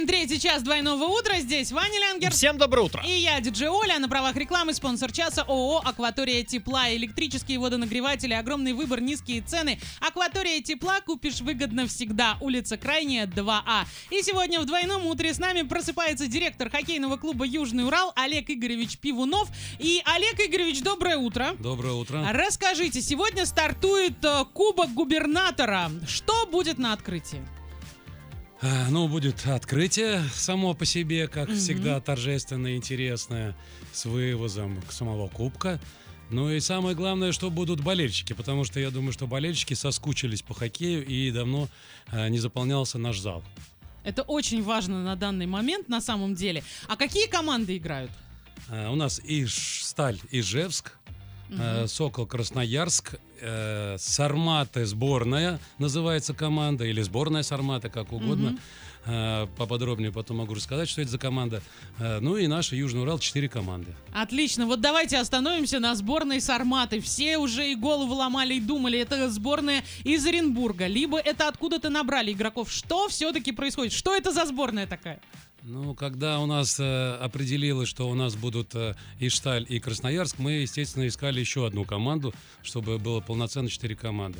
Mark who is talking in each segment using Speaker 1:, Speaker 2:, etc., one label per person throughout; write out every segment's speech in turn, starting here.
Speaker 1: Начинаем третий час двойного утра. Здесь Ваня Лянгер.
Speaker 2: Всем доброе утро.
Speaker 1: И я, диджей Оля, на правах рекламы, спонсор часа ООО «Акватория тепла». Электрические водонагреватели, огромный выбор, низкие цены. «Акватория тепла» купишь выгодно всегда. Улица Крайняя, 2А. И сегодня в двойном утре с нами просыпается директор хоккейного клуба «Южный Урал» Олег Игоревич Пивунов. И, Олег Игоревич, доброе утро.
Speaker 3: Доброе утро.
Speaker 1: Расскажите, сегодня стартует э, Кубок губернатора. Что будет на открытии?
Speaker 3: А, Ну, будет открытие само по себе, как
Speaker 1: Мгм.
Speaker 3: всегда, торжественное, интересное, с вывозом самого кубка. Ну и самое главное, что будут болельщики, потому что я думаю, что болельщики соскучились по хоккею и давно а, не заполнялся наш зал.
Speaker 1: Это очень важно на данный момент, на самом деле. А какие команды играют?
Speaker 3: А, У нас Иж Сталь Ижевск, э, Сокол Красноярск, э, Сарматы сборная называется команда, или сборная Сармата, как угодно. Э, Поподробнее потом могу рассказать, что это за команда. Э, Ну и наша Южный Урал, четыре команды.
Speaker 1: Отлично, вот давайте остановимся на сборной Сарматы. Все уже и голову ломали и думали, это сборная из Оренбурга, либо это откуда-то набрали игроков. Что все-таки происходит? Что это за сборная такая?
Speaker 3: Ну, когда у нас э, определилось, что у нас будут э, Ишталь и Красноярск, мы, естественно, искали еще одну команду, чтобы было полноценно четыре команды.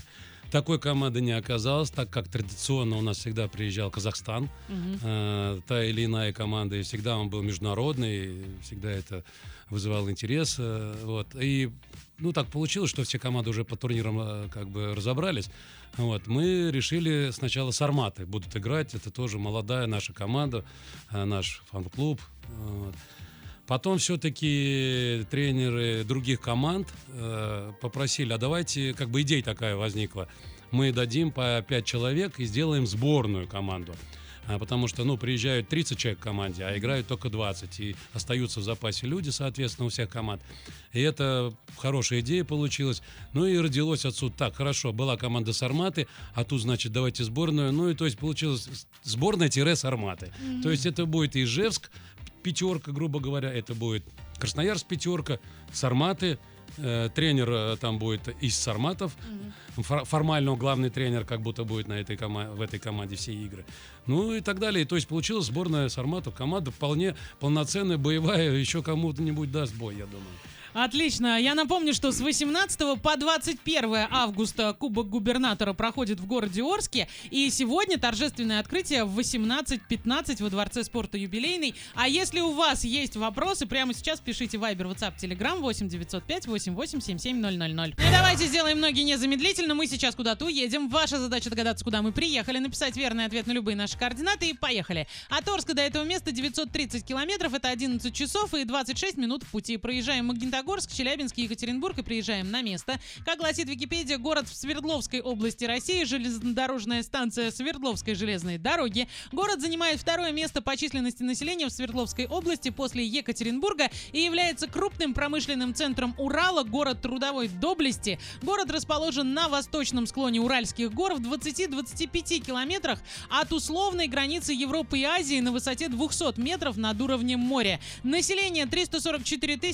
Speaker 3: Такой команды не оказалось, так как традиционно у нас всегда приезжал Казахстан, э, та или иная команда, и всегда он был международный, и всегда это вызывало интерес. э, вот. И ну, так получилось, что все команды уже по турнирам э, как бы разобрались. Вот. Мы решили сначала с Арматы будут играть. Это тоже молодая наша команда, э, наш фан-клуб. Вот. Потом все-таки тренеры других команд э, попросили, а давайте, как бы идея такая возникла, мы дадим по 5 человек и сделаем сборную команду. А, потому что, ну, приезжают 30 человек в команде, а играют только 20. И остаются в запасе люди, соответственно, у всех команд. И это хорошая идея получилась. Ну и родилось отсюда так, хорошо, была команда Сарматы, а тут, значит, давайте сборную. Ну и то есть получилось сборная-сарматы. То есть это будет Ижевск, пятерка, грубо говоря, это будет Красноярск пятерка, Сарматы, тренер э, там будет из Сарматов, Фор- формально главный тренер как будто будет на этой кома- в этой команде все игры. Ну и так далее. То есть получилась сборная Сарматов, команда вполне полноценная, боевая, еще кому-нибудь даст бой, я думаю.
Speaker 1: Отлично. Я напомню, что с 18 по 21 августа Кубок губернатора проходит в городе Орске. И сегодня торжественное открытие в 18.15 во Дворце спорта юбилейный. А если у вас есть вопросы, прямо сейчас пишите Viber, WhatsApp, Telegram 8 905 88 77 000. Ну и давайте сделаем ноги незамедлительно. Мы сейчас куда-то уедем. Ваша задача догадаться, куда мы приехали, написать верный ответ на любые наши координаты и поехали. От Орска до этого места 930 километров, это 11 часов и 26 минут в пути. Проезжаем Магнитогорск, Челябинск, Екатеринбург и приезжаем на место. Как гласит Википедия, город в Свердловской области России, железнодорожная станция Свердловской железной дороги. Город занимает второе место по численности населения в Свердловской области после Екатеринбурга и является крупным промышленным центром Урала, город трудовой доблести. Город расположен на восточном склоне Уральских гор в 20-25 километрах от условной границы Европы и Азии на высоте 200 метров над уровнем моря. Население 344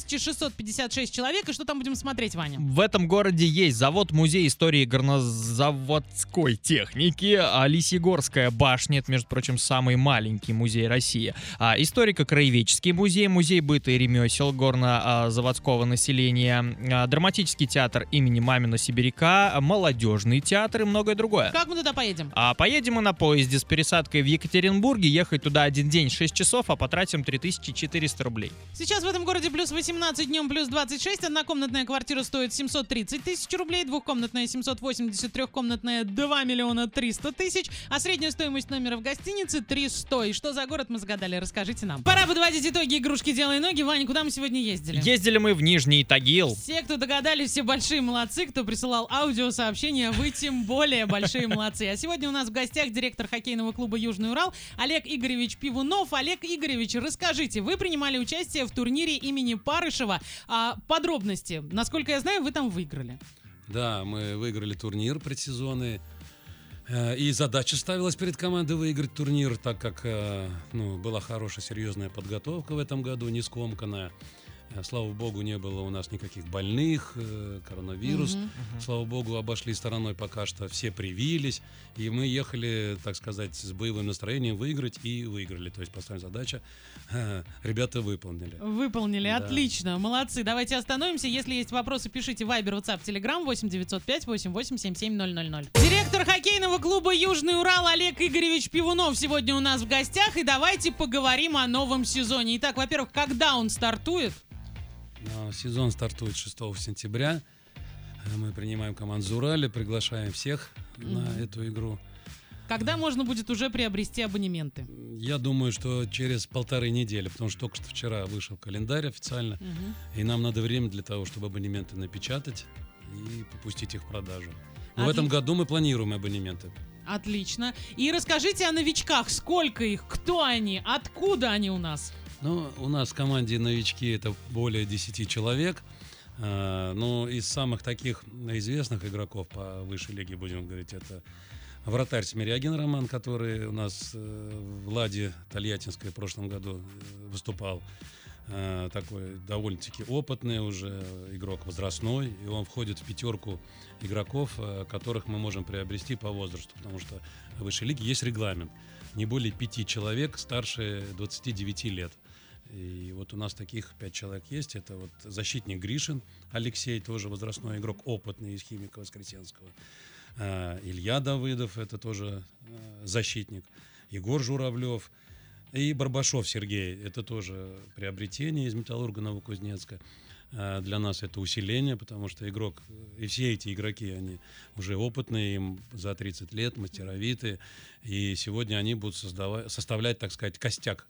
Speaker 1: 656 человек. И что там будем смотреть, Ваня?
Speaker 2: В этом городе есть завод-музей истории горнозаводской техники, а Лисигорская башня, это, между прочим, самый маленький музей России, а, историко-краеведческий музей, музей быта и ремесел горно-заводского населения, а, драматический театр имени Мамина Сибиряка, молодежный театр и многое другое.
Speaker 1: Как мы туда поедем?
Speaker 2: А поедем мы на поезде с пересадкой в Екатеринбурге, ехать туда один день 6 часов, а потратим 3400 рублей.
Speaker 1: Сейчас в этом городе плюс 18, днем плюс 26. Однокомнатная квартира стоит 730 тысяч рублей, двухкомнатная 780, трехкомнатная 2 миллиона 300 тысяч, а средняя стоимость номера в гостинице 300. И что за город мы загадали, расскажите нам. Пора подводить итоги игрушки «Делай ноги». Ваня, куда мы сегодня ездили?
Speaker 2: Ездили мы в Нижний Тагил.
Speaker 1: Все, кто догадались, все большие молодцы. Кто присылал аудиосообщения, вы тем более большие молодцы. А сегодня у нас в гостях директор хоккейного клуба «Южный Урал» Олег Игоревич Пивунов. Олег Игоревич, расскажите, вы принимали участие в турнире имени Парышева. А, подробности. Насколько я знаю, вы там выиграли.
Speaker 3: Да, мы выиграли турнир предсезонный. Э, И задача ставилась перед командой выиграть турнир, так как э, ну, была хорошая, серьезная подготовка в этом году, не скомканная. Э, Слава богу, не было у нас никаких больных, э, коронавирус.
Speaker 1: Мгм.
Speaker 3: Слава богу, обошли стороной пока что, все привились. И мы ехали, так сказать, с боевым настроением выиграть и выиграли. То есть поставлена задача, э, ребята выполнили.
Speaker 1: Выполнили,
Speaker 3: Да.
Speaker 1: отлично, молодцы. Давайте остановимся. Если есть вопросы, пишите Viber, WhatsApp, Telegram 8 905 88 77 000. Директор хоккейного клуба «Южный Урал» Олег Игоревич Пивунов сегодня у нас в гостях. И давайте поговорим о новом сезоне. Итак, во-первых, когда он стартует?
Speaker 3: А, Сезон стартует 6 сентября. Мы принимаем команду Зурали, приглашаем всех на
Speaker 1: Мгм.
Speaker 3: эту игру.
Speaker 1: Когда можно будет уже приобрести абонементы?
Speaker 3: Я думаю, что через полторы недели, потому что только что вчера вышел календарь официально, и нам надо время для того, чтобы абонементы напечатать и попустить их в продажу. Но в этом году мы планируем абонементы.
Speaker 1: Отлично. И расскажите о новичках. Сколько их? Кто они? Откуда они у нас?
Speaker 3: Ну, у нас в команде новички это более 10 человек. А, Ну, из самых таких известных игроков по высшей лиге, будем говорить, это вратарь Смирягин Роман, который у нас э, в Ладе Тольяттинской в прошлом году э, выступал. А, Такой довольно-таки опытный уже игрок возрастной, и он входит в пятерку игроков, э, которых мы можем приобрести по возрасту, потому что в высшей лиге есть регламент. Не более пяти человек старше 29 лет. И вот у нас таких пять человек есть. Это вот защитник Гришин, Алексей, тоже возрастной игрок, опытный из химика Воскресенского. А, Илья Давыдов, это тоже э, защитник. Егор Журавлев. И Барбашов Сергей, это тоже приобретение из Металлурга Новокузнецка. А, Для нас это усиление, потому что игрок, э, и все эти игроки, они уже опытные, им за 30 лет, мастеровитые. И сегодня они будут создавать, составлять, так сказать, костяк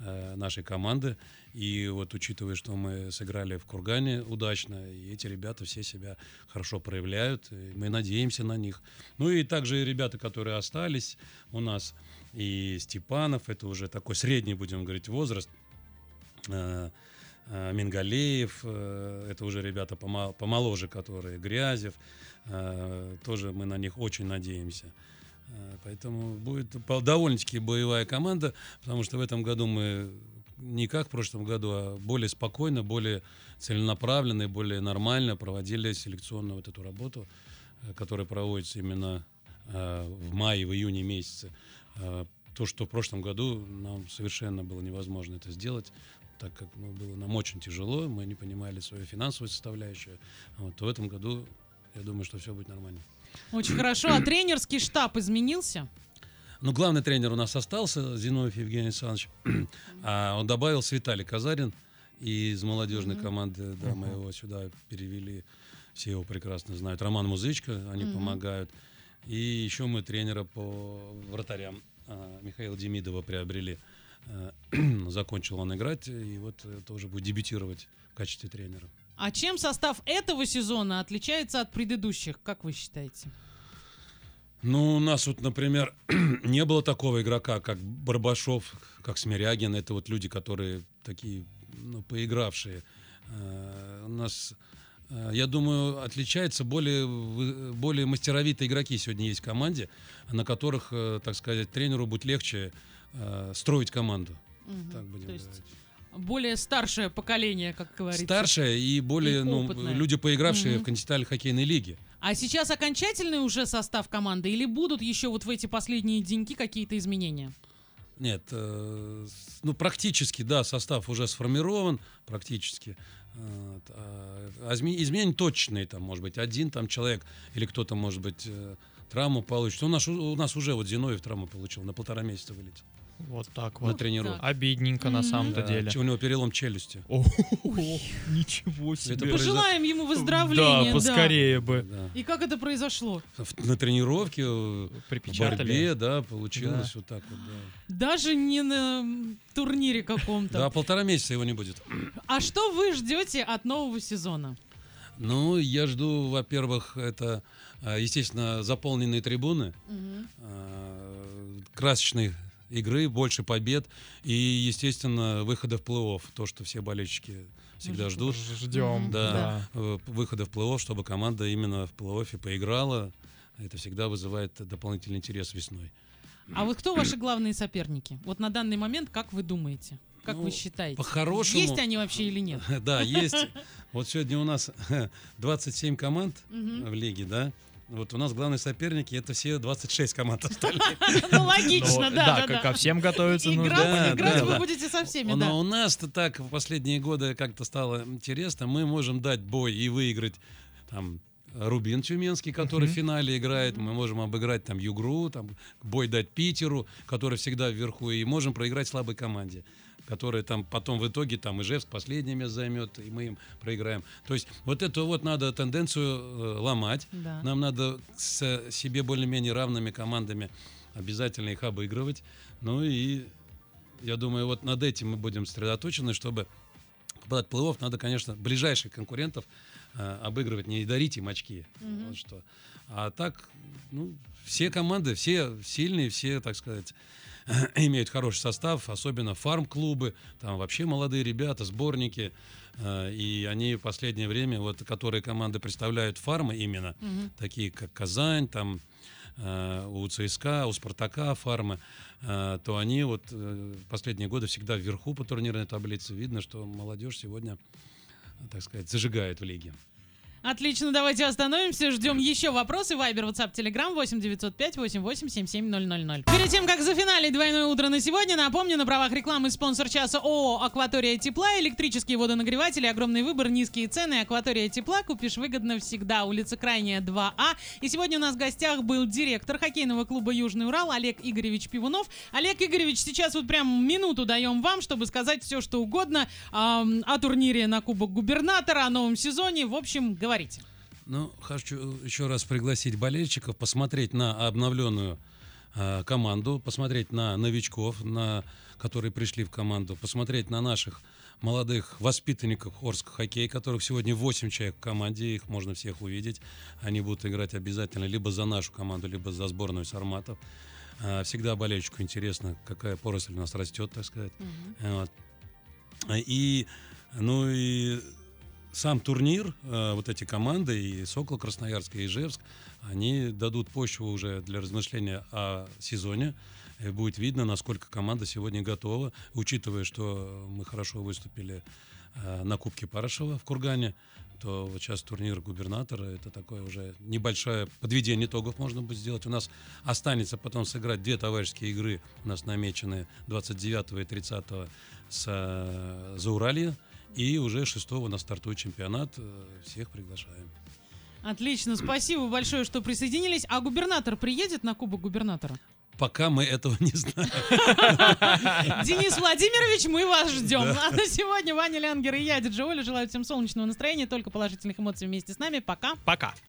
Speaker 3: э, нашей команды. И вот учитывая, что мы сыграли в Кургане удачно, и эти ребята все себя хорошо проявляют, мы надеемся на них. Ну и также ребята, которые остались у нас, и Степанов, это уже такой средний, будем говорить, возраст, э, э, Мингалеев, э, это уже ребята помо- помоложе, которые, Грязев, тоже мы на них очень надеемся. Поэтому будет довольно-таки боевая команда, потому что в этом году мы не как в прошлом году, а более спокойно, более целенаправленно и более нормально проводили селекционную вот эту работу, которая проводится именно в мае, в июне месяце. Э, То, что в прошлом году нам совершенно было невозможно это сделать, так как ну, было нам очень тяжело, мы не понимали свою финансовую составляющую. Вот, то в этом году, я думаю, что все будет нормально.
Speaker 1: Очень хорошо. А тренерский штаб изменился?
Speaker 3: Ну, главный тренер у нас остался, Зиновьев Евгений Александрович. А он добавил Виталий Казарин из молодежной команды. Да, мы его сюда перевели. Все его прекрасно знают. Роман Музычка, они помогают. И еще мы тренера по вратарям а, Михаила Демидова приобрели. А, Закончил он играть, и вот э, тоже будет дебютировать в качестве тренера.
Speaker 1: А чем состав этого сезона отличается от предыдущих, как вы считаете?
Speaker 3: Ну, у нас вот, например, не было такого игрока, как Барбашов, как Смирягин. Это вот люди, которые такие, ну, поигравшие. Э, У нас, э, я думаю, отличается более, более мастеровитые игроки сегодня есть в команде, на которых, э, так сказать, тренеру будет легче э, строить команду.
Speaker 1: Мгм.
Speaker 3: Так будем
Speaker 1: То есть
Speaker 3: говорить.
Speaker 1: более старшее поколение, как говорится.
Speaker 3: Старшие и более,
Speaker 1: И
Speaker 3: ну, люди, поигравшие
Speaker 1: Мгм.
Speaker 3: в континентальной хоккейной лиге.
Speaker 1: А сейчас окончательный уже состав команды или будут еще вот в эти последние деньки какие-то изменения?
Speaker 3: Нет, э, ну практически, да, состав уже сформирован, практически. А изме- изменения точные, там, может быть, один там человек или кто-то, может быть, э, травму получит. У нас, у нас уже вот Зиновьев травму получил, на полтора месяца вылетел
Speaker 2: Вот так
Speaker 3: на
Speaker 2: вот.
Speaker 3: тренировку.
Speaker 2: Обидненько на самом-то
Speaker 3: Да,
Speaker 2: деле.
Speaker 3: у него перелом челюсти.
Speaker 2: О, ничего себе.
Speaker 1: Пожелаем ему выздоровления.
Speaker 2: Да, поскорее бы.
Speaker 3: Да.
Speaker 1: И как это произошло?
Speaker 3: На тренировке, э, в борьбе, да, получилось
Speaker 2: Да.
Speaker 3: вот так вот, да.
Speaker 1: Даже не на турнире каком-то.
Speaker 3: Да, полтора месяца его не будет.
Speaker 1: А что вы ждете от нового сезона?
Speaker 3: Ну, я жду, во-первых, это, э, естественно, заполненные трибуны, э, красочной игры, больше побед и, естественно, выхода в плей-офф. То, что все болельщики всегда
Speaker 1: Ждут.
Speaker 3: ждут.
Speaker 2: Ждем.
Speaker 3: Да,
Speaker 2: да.
Speaker 3: э, выхода в плей-офф, чтобы команда именно в плей-оффе поиграла. Это всегда вызывает дополнительный интерес весной.
Speaker 1: А вот кто ваши главные соперники? Вот на данный момент, как вы думаете? Как
Speaker 3: Ну,
Speaker 1: вы считаете?
Speaker 3: по-хорошему-
Speaker 1: Есть они вообще или нет?
Speaker 3: Да, есть. Вот сегодня у нас 27 команд в лиге, да. Вот у нас главные соперники это все 26 команд остальных.
Speaker 1: Ну, логично,
Speaker 2: Ну,
Speaker 1: да, да,
Speaker 2: ко- всем готовиться нужно.
Speaker 1: Играть, вы будете со всеми,
Speaker 3: Но
Speaker 1: да.
Speaker 3: у нас-то так в последние годы как-то стало интересно. Мы можем дать бой и выиграть там Рубин Тюменский, который
Speaker 2: Мгм.
Speaker 3: в финале играет. Мы можем обыграть там Югру, там бой дать Питеру, который всегда вверху, и можем проиграть слабой команде которая там потом в итоге там Ижевск последнее место займет, и мы им проиграем. То есть вот эту вот надо тенденцию э, ломать.
Speaker 1: Да.
Speaker 3: Нам надо с себе более-менее равными командами обязательно их обыгрывать. Ну и я думаю, вот над этим мы будем сосредоточены, чтобы в плей-офф, надо, конечно, ближайших конкурентов э, обыгрывать, не дарить им очки.
Speaker 1: Мгм.
Speaker 3: Вот что. А так, ну, все команды, все сильные, все, так сказать, имеют хороший состав, особенно фарм-клубы, там вообще молодые ребята, сборники, э, и они в последнее время, вот, которые команды представляют фармы именно,
Speaker 1: Мгм.
Speaker 3: такие как Казань, там у ЦСКА, у Спартака фармы, э, то они вот э, последние годы всегда вверху по турнирной таблице. Видно, что молодежь сегодня, так сказать, зажигает в лиге.
Speaker 1: Отлично, давайте остановимся, ждем еще вопросы. Вайбер, WhatsApp, Telegram 8 905 88 77 000. Перед тем, как зафиналить двойное утро на сегодня, напомню, на правах рекламы спонсор часа ООО «Акватория тепла», электрические водонагреватели, огромный выбор, низкие цены. «Акватория тепла» купишь выгодно всегда. Улица Крайняя, 2А. И сегодня у нас в гостях был директор хоккейного клуба «Южный Урал» Олег Игоревич Пивунов. Олег Игоревич, сейчас вот прям минуту даем вам, чтобы сказать все, что угодно ам, о турнире на Кубок Губернатора, о новом сезоне. В общем, говорите.
Speaker 3: Ну, хочу еще раз пригласить болельщиков посмотреть на обновленную э, команду, посмотреть на новичков, на, которые пришли в команду, посмотреть на наших молодых воспитанников Орска хоккей, которых сегодня 8 человек в команде, их можно всех увидеть. Они будут играть обязательно либо за нашу команду, либо за сборную Сарматов. Э, Всегда болельщику интересно, какая поросль у нас растет, так сказать. Вот. И, ну и сам турнир, э, вот эти команды, и Сокол Красноярск, и Ижевск, они дадут почву уже для размышления о сезоне. И будет видно, насколько команда сегодня готова, учитывая, что мы хорошо выступили э, на Кубке Парашева в Кургане, то вот сейчас турнир губернатора, это такое уже небольшое подведение итогов можно будет сделать. У нас останется потом сыграть две товарищеские игры, у нас намечены 29 и 30 с э, Зауралье, и уже 6 у нас стартует чемпионат. Э, Всех приглашаем.
Speaker 1: Отлично, спасибо большое, что присоединились. А губернатор приедет на Кубок Губернатора?
Speaker 3: Пока мы этого не знаем.
Speaker 1: Денис Владимирович, мы вас ждем. А на сегодня Ваня Лянгер и я, Диджи Оля, желаю всем солнечного настроения, только положительных эмоций вместе с нами. Пока.
Speaker 2: Пока.